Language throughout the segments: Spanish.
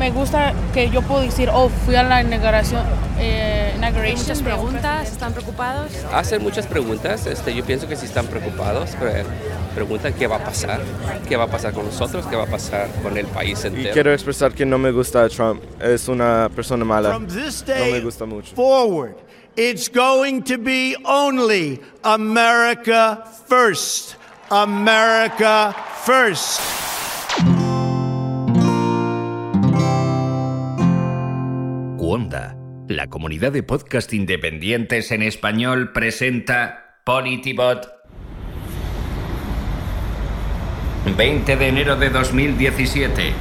me gusta que yo puedo decir, oh, fui a la inauguración. Eh, Hay muchas preguntas, ¿están preocupados? Hacen muchas preguntas, este, yo pienso que sí están preocupados, pero preguntan qué va a pasar, qué va a pasar con nosotros, qué va a pasar con el país entero. Y quiero expresar que no me gusta Trump, es una persona mala, From this no day me gusta mucho. forward, it's going to be only America first. America first. Cuonda, la comunidad de podcast independientes en español, presenta Politibot. 20 de enero de 2017.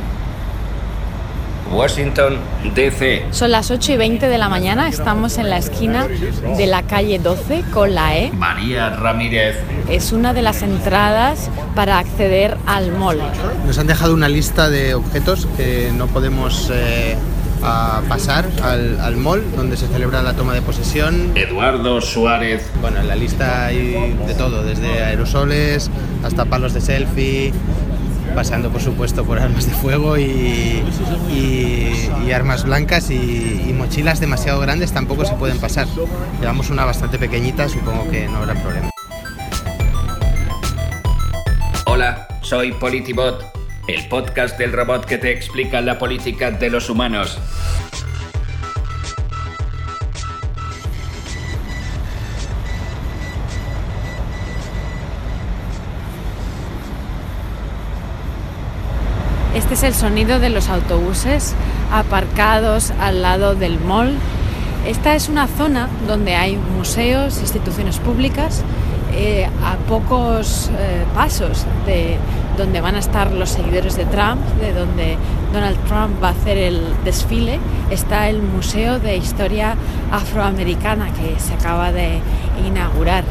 Washington, D.C. Son las 8 y 20 de la mañana, estamos en la esquina de la calle 12 con la E. María Ramírez. Es una de las entradas para acceder al mall. Nos han dejado una lista de objetos que no podemos eh, a pasar al, al mall donde se celebra la toma de posesión. Eduardo Suárez. Bueno, en la lista hay de todo, desde aerosoles hasta palos de selfie, pasando por supuesto por armas de fuego y, y- y armas blancas y, y mochilas demasiado grandes tampoco se pueden pasar. Llevamos una bastante pequeñita, supongo que no habrá problema. Hola, soy Politibot, el podcast del robot que te explica la política de los humanos. Este es el sonido de los autobuses aparcados al lado del mall. Esta es una zona donde hay museos, instituciones públicas, eh, a pocos eh, pasos de donde van a estar los seguidores de Trump, de donde Donald Trump va a hacer el desfile, está el Museo de Historia Afroamericana que se acaba de inaugurar.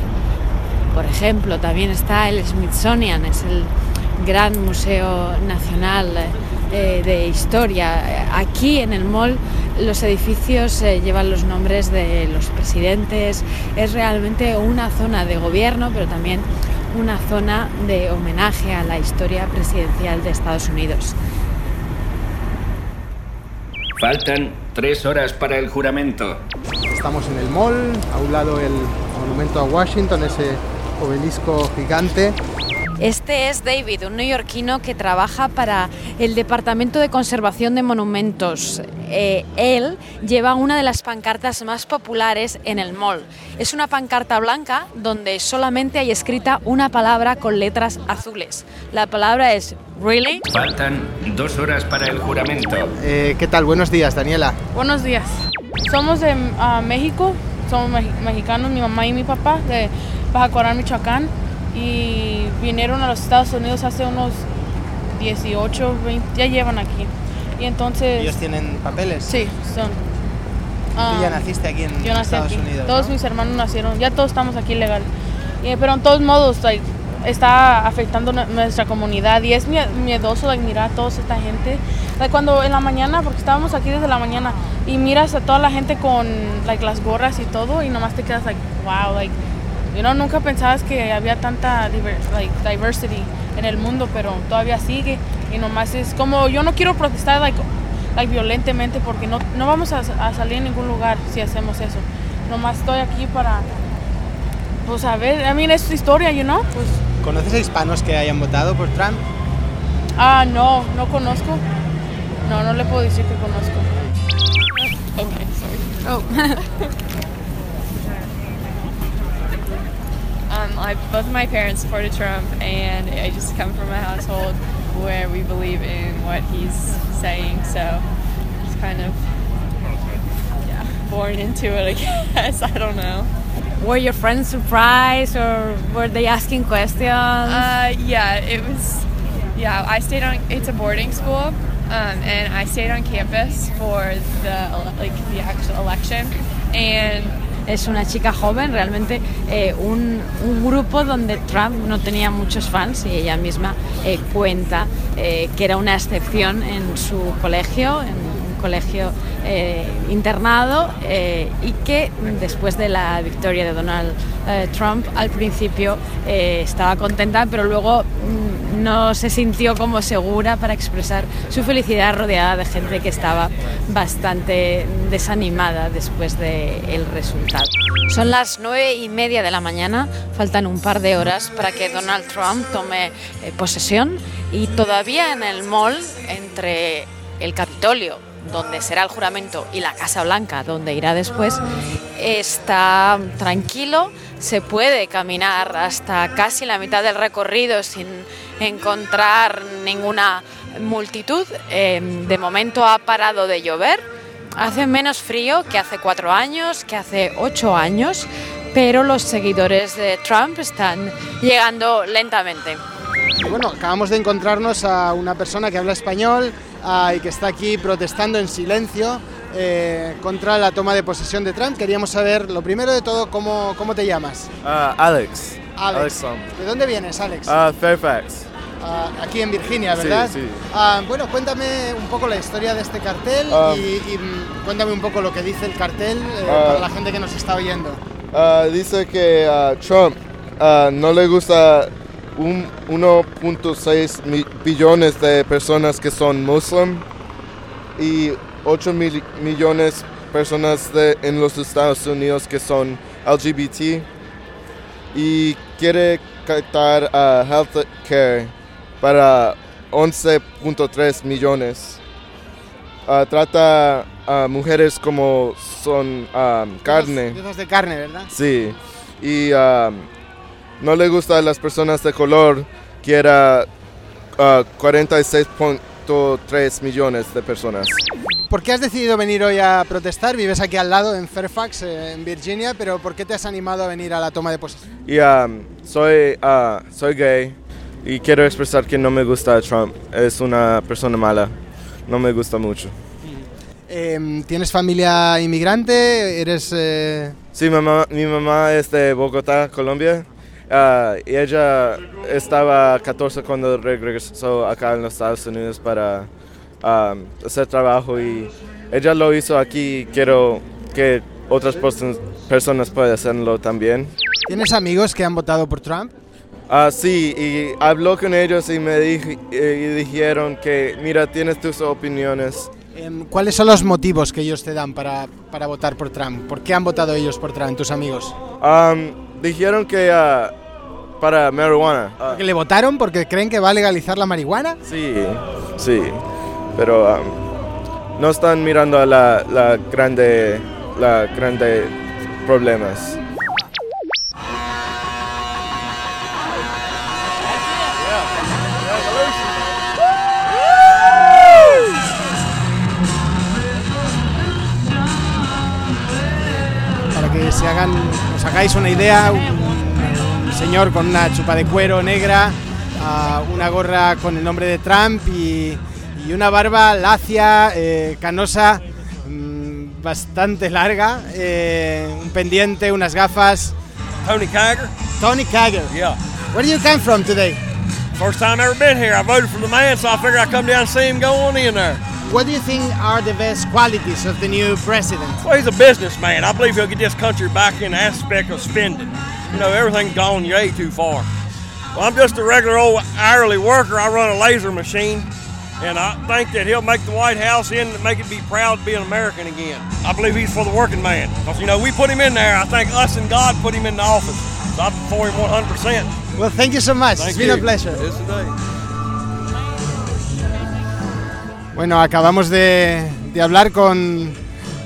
Por ejemplo, también está el Smithsonian, es el gran museo nacional eh, de historia. Aquí en el mall los edificios eh, llevan los nombres de los presidentes. Es realmente una zona de gobierno, pero también una zona de homenaje a la historia presidencial de Estados Unidos. Faltan tres horas para el juramento. Estamos en el mall, a un lado el monumento a Washington, ese obelisco gigante. Este es David, un neoyorquino que trabaja para el Departamento de Conservación de Monumentos. Eh, él lleva una de las pancartas más populares en el mall. Es una pancarta blanca donde solamente hay escrita una palabra con letras azules. La palabra es Really. Faltan dos horas para el juramento. Eh, ¿Qué tal? Buenos días, Daniela. Buenos días. Somos de ah, México, somos meji- mexicanos, mi mamá y mi papá, de Baja Corán, Michoacán, y vinieron a los Estados Unidos hace unos 18, 20, ya llevan aquí. Y entonces... ¿Ellos tienen papeles? Sí, son. Tú ah, ya naciste aquí en yo nací Estados aquí. Unidos. Todos ¿no? mis hermanos nacieron, ya todos estamos aquí legal. Y- pero en todos modos, like, está afectando nu- nuestra comunidad y es mie- miedoso like, mirar a toda esta gente. Like, cuando en la mañana, porque estábamos aquí desde la mañana, y miras a toda la gente con like, las gorras y todo, y nomás te quedas like, wow, like, you know, nunca pensabas que había tanta diver- like, diversity en el mundo, pero todavía sigue. Y nomás es como, yo no quiero protestar like, like, violentemente porque no, no vamos a, a salir en ningún lugar si hacemos eso. Nomás estoy aquí para, pues a ver, I mean, es su historia, you know, pues, ¿Conoces a hispanos que hayan votado por Trump? ah, no, no conozco. No, no le puedo decir que conozco. Okay, sorry. Oh. I, both of my parents supported Trump, and I just come from a household where we believe in what he's saying. So, just kind of, yeah, born into it. I guess I don't know. Were your friends surprised or were they asking questions? Uh, yeah, it was. Yeah, I stayed on. It's a boarding school, um, and I stayed on campus for the like the actual election, and es una chica joven, realmente eh, un, un grupo donde Trump no tenía muchos fans y ella misma eh, cuenta eh, que era una excepción en su colegio, en un colegio internado y que después de la victoria de Donald Trump al principio estaba contenta pero luego mm, no se sintió como segura para expresar su felicidad rodeada de gente que estaba bastante desanimada después del resultado. Son las nueve y media de la mañana, faltan un par de horas para que Donald Trump tome eh, posesión y todavía en el mall entre el Capitolio donde será el juramento, y la Casa Blanca, donde irá después, está tranquilo, se puede caminar hasta casi la mitad del recorrido sin encontrar ninguna multitud. Em, de momento ha parado de llover, hace menos frío que hace cuatro años, que hace ocho años, pero los seguidores de Trump están llegando lentamente. Bueno, acabamos de encontrarnos a una persona que habla español y que está aquí protestando en silencio eh, contra la toma de posesión de Trump. Queríamos saber, lo primero de todo, cómo, cómo te llamas. Uh, Alex. Alex. ¿De dónde vienes, Alex? Uh, Fairfax. Ah, aquí en Virginia, ¿verdad? Sí, sí. Ah, bueno, cuéntame un poco la historia de este cartel Ah. y, y, mm, cuéntame un poco lo que dice el cartel eh, para la gente que nos está oyendo. Uh, dice que uh, Trump uh, no le gusta un 1.6 mi- billones de personas que son muslim y 8 mil- millones personas de, en los Estados Unidos que son LGBT y quiere quitar uh, health care para 11.3 millones. Uh, trata a mujeres como son um, carne. Piezas de carne, ¿verdad? Sí, y um, no le gusta a las personas de color, que era uh, 46.3 millones de personas. ¿Por qué has decidido venir hoy a protestar? Vives aquí al lado, en Fairfax, eh, en Virginia, pero ¿por qué te has animado a venir a la toma de posesión? Y um, soy, uh, soy gay y quiero expresar que no me gusta Trump. Es una persona mala, no me gusta mucho. Em, ¿Tienes familia inmigrante? ¿Eres...? eh, Sí, mamá, mi mamá es de Bogotá, Colombia. Ah, y ella estaba 14 cuando regresó acá en los Estados Unidos para ah, hacer trabajo y ella lo hizo aquí. Quiero que otras perso- personas puedan hacerlo también. ¿Tienes amigos que han votado por Trump? Ah, sí, y habló con ellos y me dij- eh, y dijeron que, mira, tienes tus opiniones. Em, ¿Cuáles son los motivos que ellos te dan para, para votar por Trump? ¿Por qué han votado ellos por Trump, tus amigos? Am, dijeron que ah, para marihuana. ¿Que le votaron porque creen que va a legalizar la marihuana? Sí, sí, pero um, no están mirando a la, la grande, la grande problemas. Para que se hagan, os hagáis una idea, un, señor con una chupa de cuero negra, ah, una gorra con el nombre de Trump y, y una barba lacia, eh, canosa, mm, bastante larga, eh, un pendiente, unas gafas. Tony Kiger? Tony Kiger. Yeah. Where do you come from today? First time ever been here. I voted for the man, so I figured I'd come down and see him go on in there. What do you think are the best qualities of the new president? Well, he's a businessman. I believe he'll get this country back in the aspect of spending. You know, everything's gone way too far. Well, I'm just a regular old hourly worker. I run a laser machine, and I think that he'll make the White House in and make it be proud to be an American again. I believe he's for the working man. You know, we put him in there. I think us and God put him in the office. So I'm for him 100%. Well, thank you so much. Thank it's been you. a pleasure. Yes, today. Bueno, acabamos de, de hablar con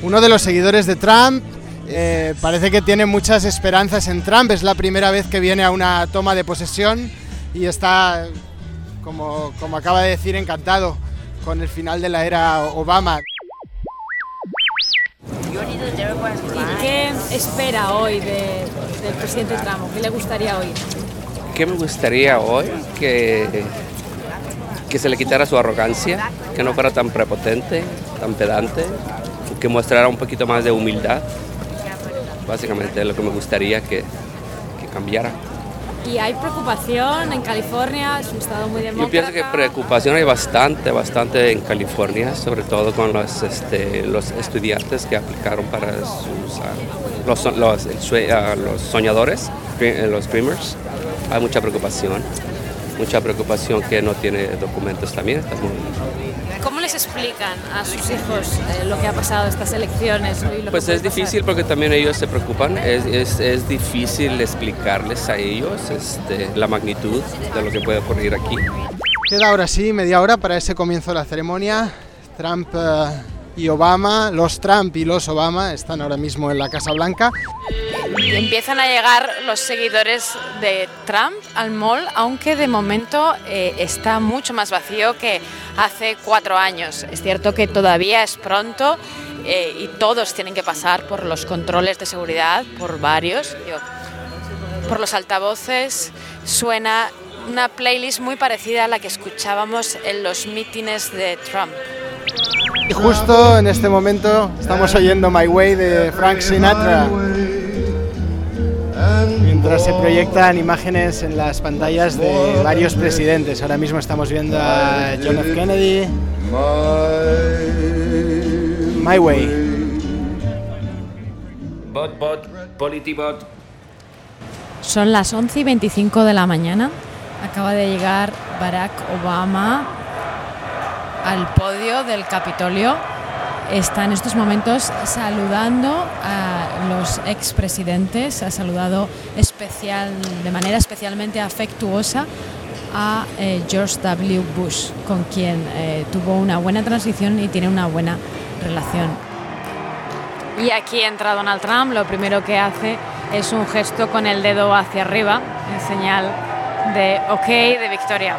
uno de los seguidores de Trump. Eh, parece que tiene muchas esperanzas en Trump. Es la primera vez que viene a una toma de posesión y está, como, como acaba de decir, encantado con el final de la era Obama. ¿Y qué espera hoy de- del presidente Trump? ¿Qué le gustaría oír? ¿Qué me gustaría hoy? Que, que se le quitara su arrogancia, que no fuera tan prepotente, tan pedante, que mostrara un poquito más de humildad. Básicamente es lo que me gustaría que, que cambiara. Y hay preocupación en California, es un estado muy demócrata. Yo pienso que preocupación hay bastante, bastante en California, sobre todo con los, este, los estudiantes que aplicaron para sus, ah, los, los, el ah, los soñadores, los dreamers. Hay mucha preocupación. Mucha preocupación que no tiene documentos también. ¿Cómo les explican a sus hijos eh, lo que ha pasado estas elecciones? y lo Pues que es puede pasar? difícil porque también ellos se preocupan, es, es, es difícil explicarles a ellos este, la magnitud de lo que puede ocurrir aquí. Queda ahora sí media hora para ese comienzo de la ceremonia. Trump eh, y Obama, los Trump y los Obama están ahora mismo en la Casa Blanca. Empiezan a llegar los seguidores de Trump al mall, aunque de momento eh, está mucho más vacío que hace cuatro años. Es cierto que todavía es pronto eh, y todos tienen que pasar por los controles de seguridad, por varios. Por los altavoces suena una playlist muy parecida a la que escuchábamos en los mítines de Trump. Y justo en este momento estamos oyendo My Way de Frank Sinatra. Mientras se proyectan imágenes en las pantallas de varios presidentes. Ahora mismo estamos viendo a John F. Kennedy. My Way. Bot, bot, politibot. Son las 11 y 25 de la mañana. Acaba de llegar Barack Obama al podio del Capitolio. Está en estos momentos saludando a los expresidentes. Ha saludado especial, de manera especialmente afectuosa a eh, George W. Bush, con quien eh, tuvo una buena transición y tiene una buena relación. Y aquí entra Donald Trump, lo primero que hace es un gesto con el dedo hacia arriba, en señal de ok, de victoria.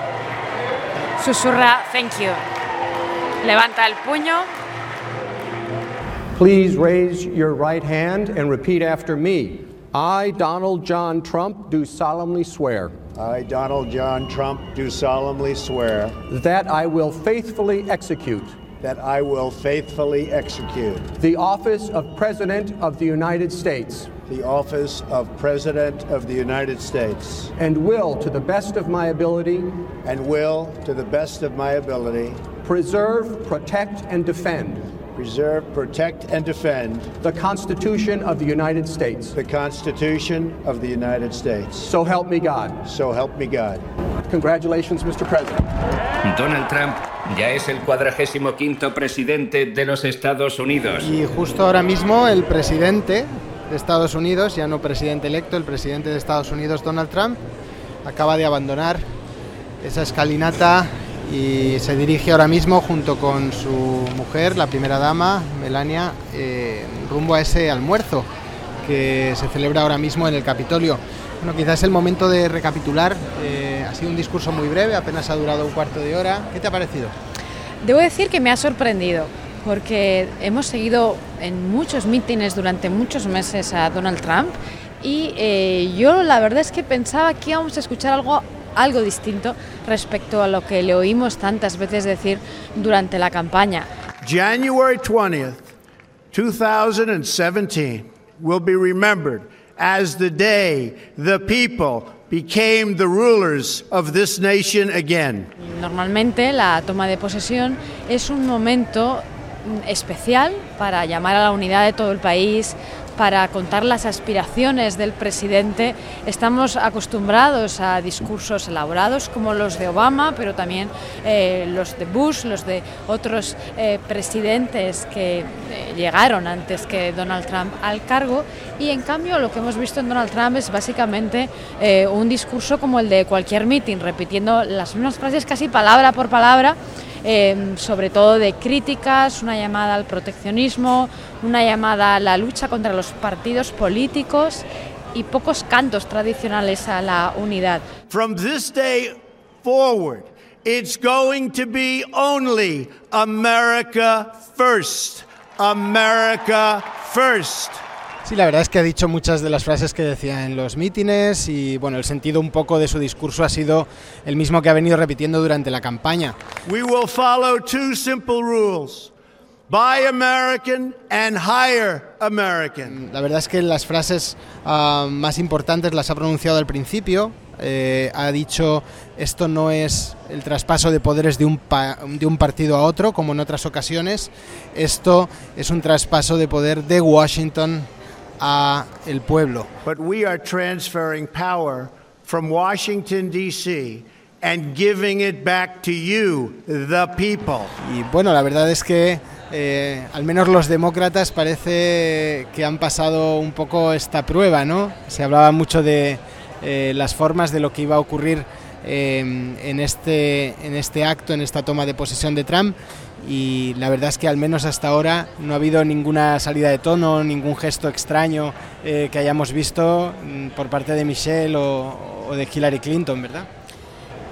Susurra thank you. Levanta el puño, Please raise your right hand and repeat after me. I, Donald John Trump, do solemnly swear. I, Donald John Trump, do solemnly swear That I will faithfully execute that I will faithfully execute the office of President of the United States the office of President of the United States and will, to the best of my ability, and will, to the best of my ability, preserve, protect, and defend preserve, protect, and defend the Constitution of the United States. the Constitution of the United States. So help me God. So help me God. Congratulations, Mr. President. Donald Trump ya es el cuadragésimo quinto presidente de los Estados Unidos. Y justo ahora mismo el presidente de Estados Unidos, ya no presidente electo, el presidente de Estados Unidos, Donald Trump, acaba de abandonar esa escalinata y se dirige ahora mismo junto con su mujer, la primera dama, Melania, eh, rumbo a ese almuerzo que se celebra ahora mismo en el Capitolio. Bueno, quizás es el momento de recapitular. eh, ha sido un discurso muy breve, apenas ha durado un cuarto de hora. ¿Qué te ha parecido? Debo decir que me ha sorprendido porque hemos seguido en muchos mítines durante muchos meses a Donald Trump y eh, yo la verdad es que pensaba que íbamos a escuchar algo, algo distinto respecto a lo que le oímos tantas veces decir durante la campaña. January 20th, 2017 will be remembered as the day the people became the rulers of this nation again. Normalmente la toma de posesión es un momento mm, especial para llamar a la unidad de todo el país, para contar las aspiraciones del presidente. Estamos acostumbrados a discursos elaborados como los de Obama, pero también eh, los de Bush, los de otros eh, presidentes que eh, llegaron antes que Donald Trump al cargo. Y en cambio lo que hemos visto en Donald Trump es básicamente un discurso como el de cualquier meeting, repitiendo las mismas frases casi palabra por palabra eh, sobre todo de críticas, una llamada al proteccionismo, una llamada a la lucha contra los partidos políticos y pocos cantos tradicionales a la unidad. From this day forward, it's going to be only America first. America first. Sí, la verdad es que ha dicho muchas de las frases que decía en los mítines y bueno, el sentido un poco de su discurso ha sido el mismo que ha venido repitiendo durante la campaña. We will follow two simple rules buy American and hire American. La verdad es que las frases ah, más importantes las ha pronunciado al principio. Eh, ha dicho esto no es el traspaso de poderes de un, pa- de un partido a otro, como en otras ocasiones. Esto es un traspaso de poder de Washington a el pueblo. But we are transferring power from Washington, D.C. and giving it back to you, the people. Y bueno, la verdad es que eh, al menos los demócratas parece que han pasado un poco esta prueba, ¿no? Se hablaba mucho de eh, las formas de lo que iba a ocurrir eh, en, este, en este acto, en esta toma de posesión de Trump. Y la verdad es que al menos hasta ahora no ha habido ninguna salida de tono, ningún gesto extraño eh, que hayamos visto mm, por parte de Michelle o, o de Hillary Clinton, ¿verdad?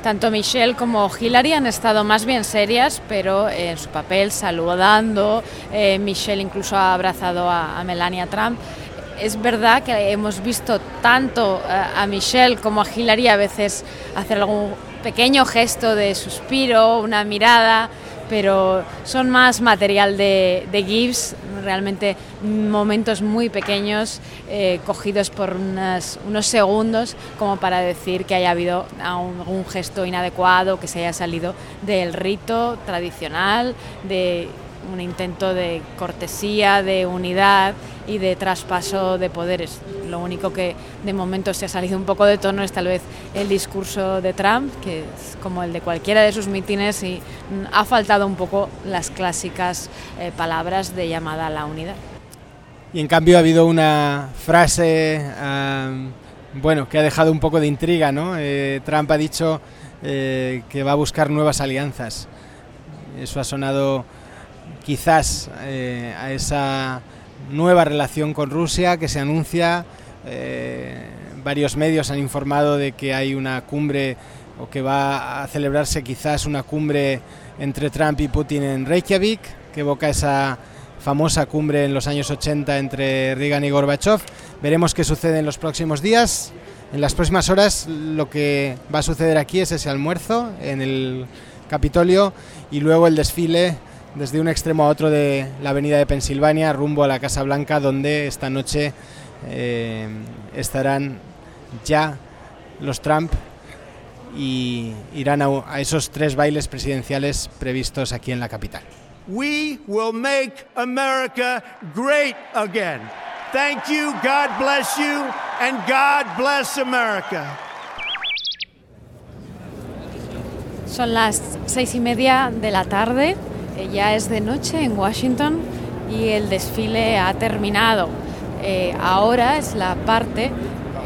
Tanto Michelle como Hillary han estado más bien serias, pero en su papel saludando. Eh, Michelle incluso ha abrazado a, a, Melania Trump. Es verdad que hemos visto tanto eh, a Michelle como a Hillary a veces hacer algún pequeño gesto de suspiro, una mirada, pero son más material de, de GIFs, realmente momentos muy pequeños, eh, cogidos por unos segundos, como para decir que haya habido algún gesto inadecuado, que se haya salido del rito tradicional, de un intento de cortesía, de unidad y de traspaso de poderes. Lo único que de momento se ha salido un poco de tono es tal vez el discurso de Trump, que es como el de cualquiera de sus mítines y ha faltado un poco las clásicas eh, palabras de llamada a la unidad. Y en cambio ha habido una frase, um, bueno, que ha dejado un poco de intriga, ¿no? Eh, Trump ha dicho eh, que va a buscar nuevas alianzas. Eso ha sonado quizás eh, a esa nueva relación con Rusia que se anuncia. Eh, varios medios han informado de que hay una cumbre o que va a celebrarse quizás una cumbre entre Trump y Putin en Reykjavik, que evoca esa famosa cumbre en los años 80 entre Reagan y Gorbachev. Veremos qué sucede en los próximos días. En las próximas horas lo que va a suceder aquí es ese almuerzo en el Capitolio y luego el desfile desde un extremo a otro de la avenida de Pensilvania rumbo a la Casa Blanca donde esta noche eh, estarán ya los Trump y irán a, a, esos tres bailes presidenciales previstos aquí en la capital. We will make America great again. Thank you, God bless you, and God bless America. Son las seis y media de la tarde ya es de noche en Washington y el desfile ha terminado. Eh, ahora es la parte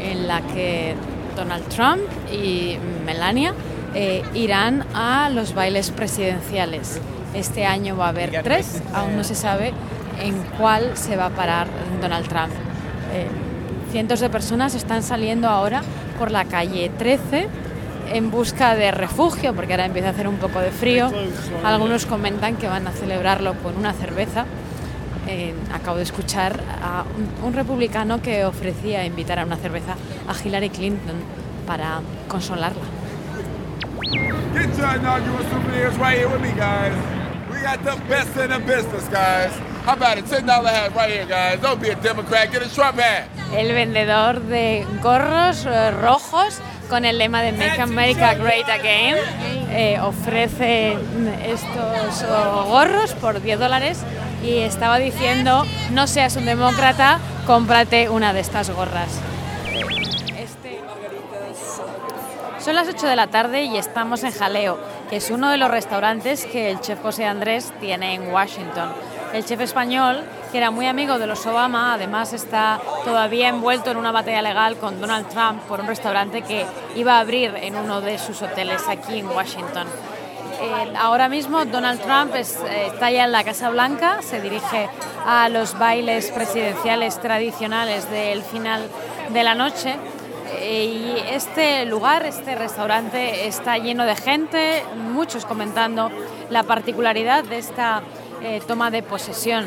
en la que Donald Trump y Melania eh, irán a los bailes presidenciales. Este año va a haber tres, aún no se sabe en cuál se va a parar Donald Trump. Eh, cientos de personas están saliendo ahora por la calle 13 en busca de refugio, porque ahora empieza a hacer un poco de frío. Algunos comentan que van a celebrarlo con una cerveza. Eh, acabo de escuchar a un, un, republicano que ofrecía invitar a una cerveza a Hillary Clinton para consolarla. Get your inaugural souvenirs right here with me, guys. We got the best in the business, guys. How about a $10 hat right here, guys? Don't be a Democrat, get a Trump hat. El vendedor de gorros eh, rojos con el lema de Make America Great Again. Eh, ofrece estos gorros por 10 dólares y estaba diciendo, no seas un demócrata, cómprate una de estas gorras. Este... Son las 8 de la tarde y estamos en Jaleo, que es uno de los restaurantes que el chef José Andrés tiene en Washington. El chef español, que era muy amigo de los Obama, además está todavía envuelto en una batalla legal con Donald Trump por un restaurante que iba a abrir en uno de sus hoteles aquí en Washington. Eh, ahora mismo Donald Trump es, eh, está ya en la Casa Blanca, se dirige a los bailes presidenciales tradicionales del final de la noche. Eh, y este lugar, este restaurante está lleno de gente, muchos comentando la particularidad de esta eh, toma de posesión.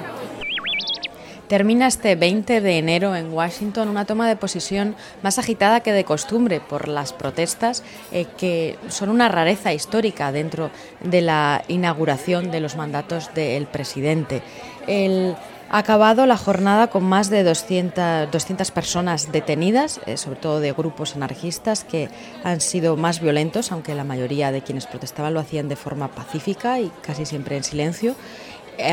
Termina este 20 de enero en Washington una toma de posesión más agitada que de costumbre por las protestas eh, que son una rareza histórica dentro de la inauguración de los mandatos del presidente. El, ha acabado la jornada con más de 200, 200 personas detenidas, eh, sobre todo de grupos anarquistas que han sido más violentos, aunque la mayoría de quienes protestaban lo hacían de forma pacífica y casi siempre en silencio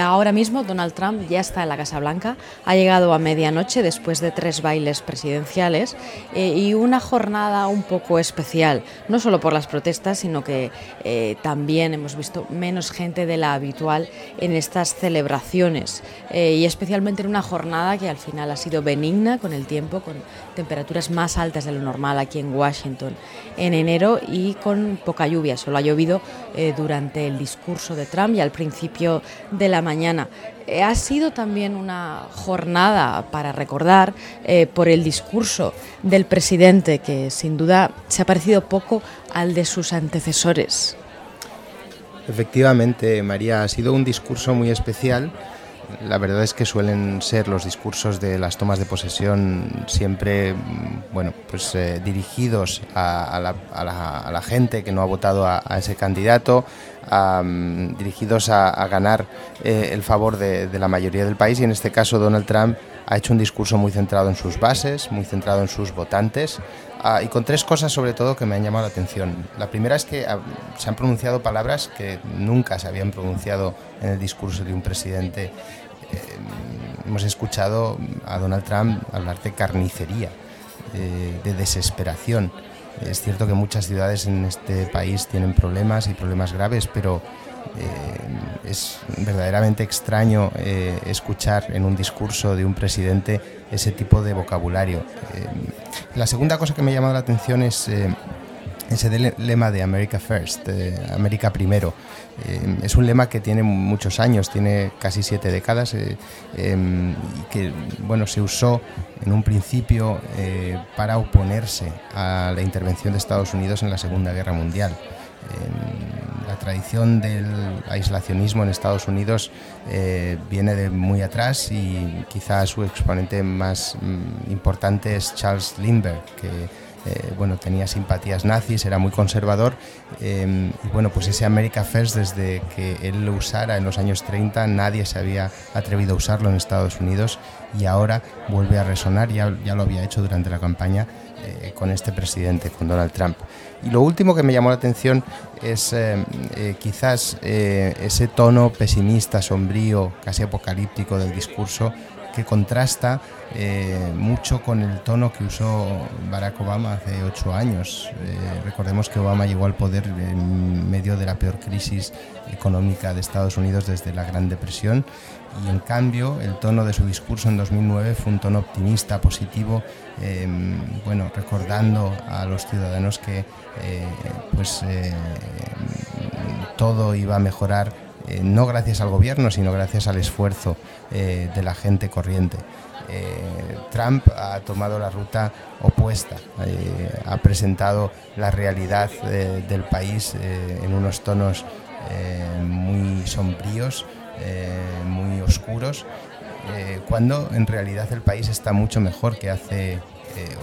Ahora mismo Donald Trump ya está en la Casa Blanca, ha llegado a medianoche después de tres bailes presidenciales eh, y una jornada un poco especial, no solo por las protestas, sino que eh, también hemos visto menos gente de la habitual en estas celebraciones eh, y especialmente en una jornada que al final ha sido benigna con el tiempo, temperaturas más altas de lo normal aquí en Washington en enero y con poca lluvia. Solo ha llovido durante el discurso de Trump y al principio de la mañana. Eh, ha sido también una jornada para recordar eh, por el discurso del presidente, que sin duda se ha parecido poco al de sus antecesores. Efectivamente, María, ha sido un discurso muy especial. La verdad es que suelen ser los discursos de las tomas de posesión siempre, mm, bueno, pues eh, dirigidos a, la, gente que no ha votado a ese candidato, dirigidos a, ganar eh, el favor de, la mayoría del país. Y en este caso Donald Trump ha hecho un discurso muy centrado en sus bases, muy centrado en sus votantes ah, y con tres cosas sobre todo que me han llamado la atención. La primera es que ah, se han pronunciado palabras que nunca se habían pronunciado en el discurso de un presidente. Eh, hemos escuchado a Donald Trump hablar de carnicería, eh, de desesperación es cierto que muchas ciudades en este país tienen problemas y problemas graves, pero eh, es verdaderamente extraño eh, escuchar en un discurso de un presidente ese tipo de vocabulario. Eh, la segunda cosa que me ha llamado la atención es ese lema de America First, América primero. Es un lema que tiene muchos años, tiene casi siete décadas em, y que bueno, se usó en un principio para oponerse a la intervención de Estados Unidos en la Segunda Guerra Mundial. Em, la tradición del aislacionismo en Estados Unidos viene de muy atrás y quizá su exponente más mm, importante es Charles Lindbergh, que eh, bueno, tenía simpatías nazis, era muy conservador eh, y bueno, pues ese America First desde que él lo usara en los años 30 nadie se había atrevido a usarlo en Estados Unidos y ahora vuelve a resonar, ya, ya lo había hecho durante la campaña eh, con este presidente, con Donald Trump. Y lo último que me llamó la atención es quizás ese tono pesimista, sombrío, casi apocalíptico del discurso que contrasta eh, mucho con el tono que usó Barack Obama hace ocho años. Eh, recordemos que Obama llegó al poder en medio de la peor crisis económica de Estados Unidos desde la Gran Depresión y en cambio el tono de su discurso en 2009 fue un tono optimista, positivo, em, bueno, recordando a los ciudadanos que eh, pues todo iba a mejorar eh, no gracias al gobierno, sino gracias al esfuerzo eh, de la gente corriente. Eh, Trump ha tomado la ruta opuesta, ha presentado la realidad del país en unos tonos muy sombríos, muy oscuros, cuando en realidad el país está mucho mejor que hace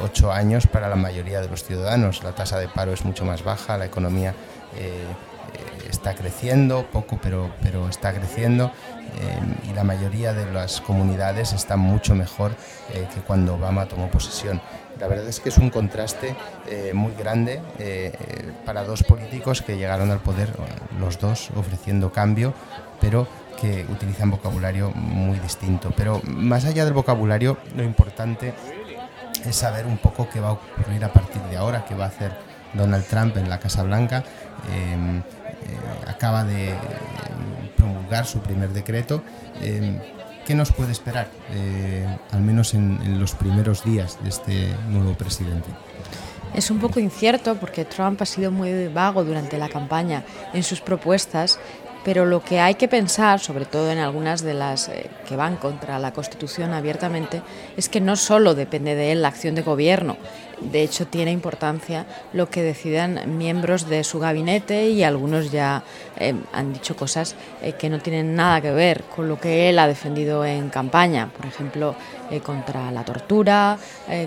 ocho años para la mayoría de los ciudadanos. La tasa de paro es mucho más baja, la economía está creciendo, poco pero, pero está creciendo eh, y la mayoría de las comunidades están mucho mejor eh, que cuando Obama tomó posesión. La verdad es que es un contraste eh, muy grande para dos políticos que llegaron al poder, los dos ofreciendo cambio, pero que utilizan vocabulario muy distinto. Pero más allá del vocabulario, lo importante es saber un poco qué va a ocurrir a partir de ahora, qué va a hacer Donald Trump en la Casa Blanca. Eh, acaba de eh, promulgar su primer decreto. Eh, ¿Qué nos puede esperar, al menos en, los primeros días de este nuevo presidente? Es un poco incierto porque Trump ha sido muy vago durante la campaña en sus propuestas pero lo que hay que pensar, sobre todo en algunas de las que van contra la Constitución abiertamente, es que no solo depende de él la acción de gobierno, de hecho, tiene importancia lo que decidan miembros de su gabinete y algunos ya eh, han dicho cosas eh, que no tienen nada que ver con lo que él ha defendido en campaña. Por ejemplo, eh, contra la tortura,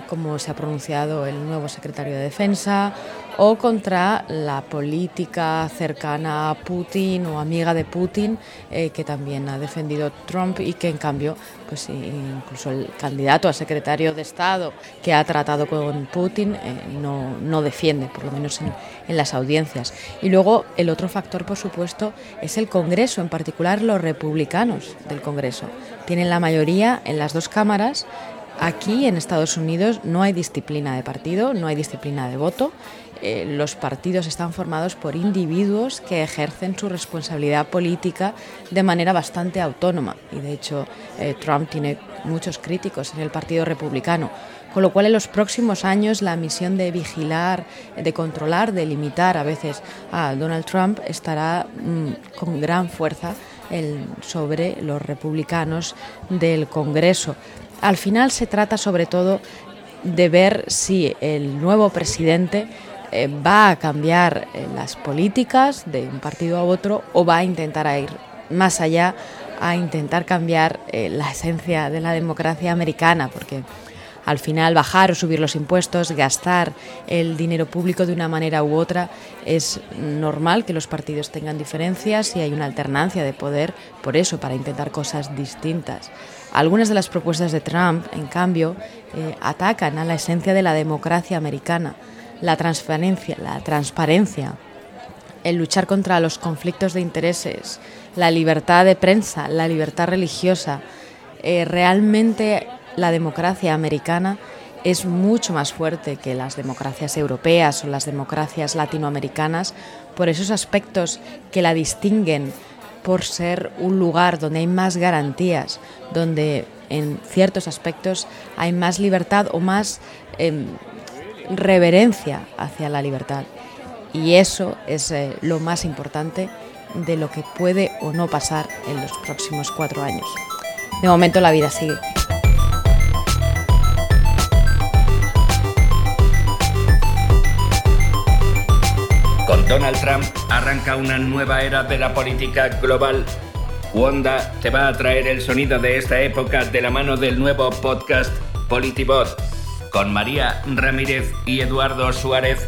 como se ha pronunciado el nuevo secretario de Defensa, o contra la política cercana a Putin o amiga de Putin, que también ha defendido Trump y que en cambio, pues incluso el candidato a secretario de Estado que ha tratado con Putin eh, no, no, defiende, por lo menos en, en, las audiencias. Y luego el otro factor, por supuesto, es el Congreso, en particular los republicanos del Congreso. Tienen la mayoría en las dos cámaras. Aquí en Estados Unidos no hay disciplina de partido, no hay disciplina de voto. Eh, los partidos están formados por individuos que ejercen su responsabilidad política de manera bastante autónoma. Y de hecho, eh, Trump tiene muchos críticos en el Partido Republicano. Con lo cual, en los próximos años, la misión de vigilar, de controlar, de limitar a veces a Donald Trump estará mm, con gran fuerza sobre los republicanos del Congreso. Al final se trata sobre todo de ver si el nuevo presidente eh, va a cambiar eh, las políticas de un partido a otro o va a intentar ir más allá a intentar cambiar eh, la esencia de la democracia americana, porque al final bajar o subir los impuestos, gastar el dinero público de una manera u otra, es normal que los partidos tengan diferencias y hay una alternancia de poder por eso, para intentar cosas distintas. Algunas de las propuestas de Trump, en cambio, atacan a la esencia de la democracia americana la transparencia, la transparencia, el luchar contra los conflictos de intereses, la libertad de prensa, la libertad religiosa. Eh, realmente la democracia americana es mucho más fuerte que las democracias europeas o las democracias latinoamericanas por esos aspectos que la distinguen por ser un lugar donde hay más garantías, donde en ciertos aspectos hay más libertad o más em, reverencia hacia la libertad. Y eso es eh, lo más importante de lo que puede o no pasar en los próximos cuatro años. De momento la vida sigue. Donald Trump arranca una nueva era de la política global. Wanda te va a traer el sonido de esta época de la mano del nuevo podcast Politibot con María Ramírez y Eduardo Suárez.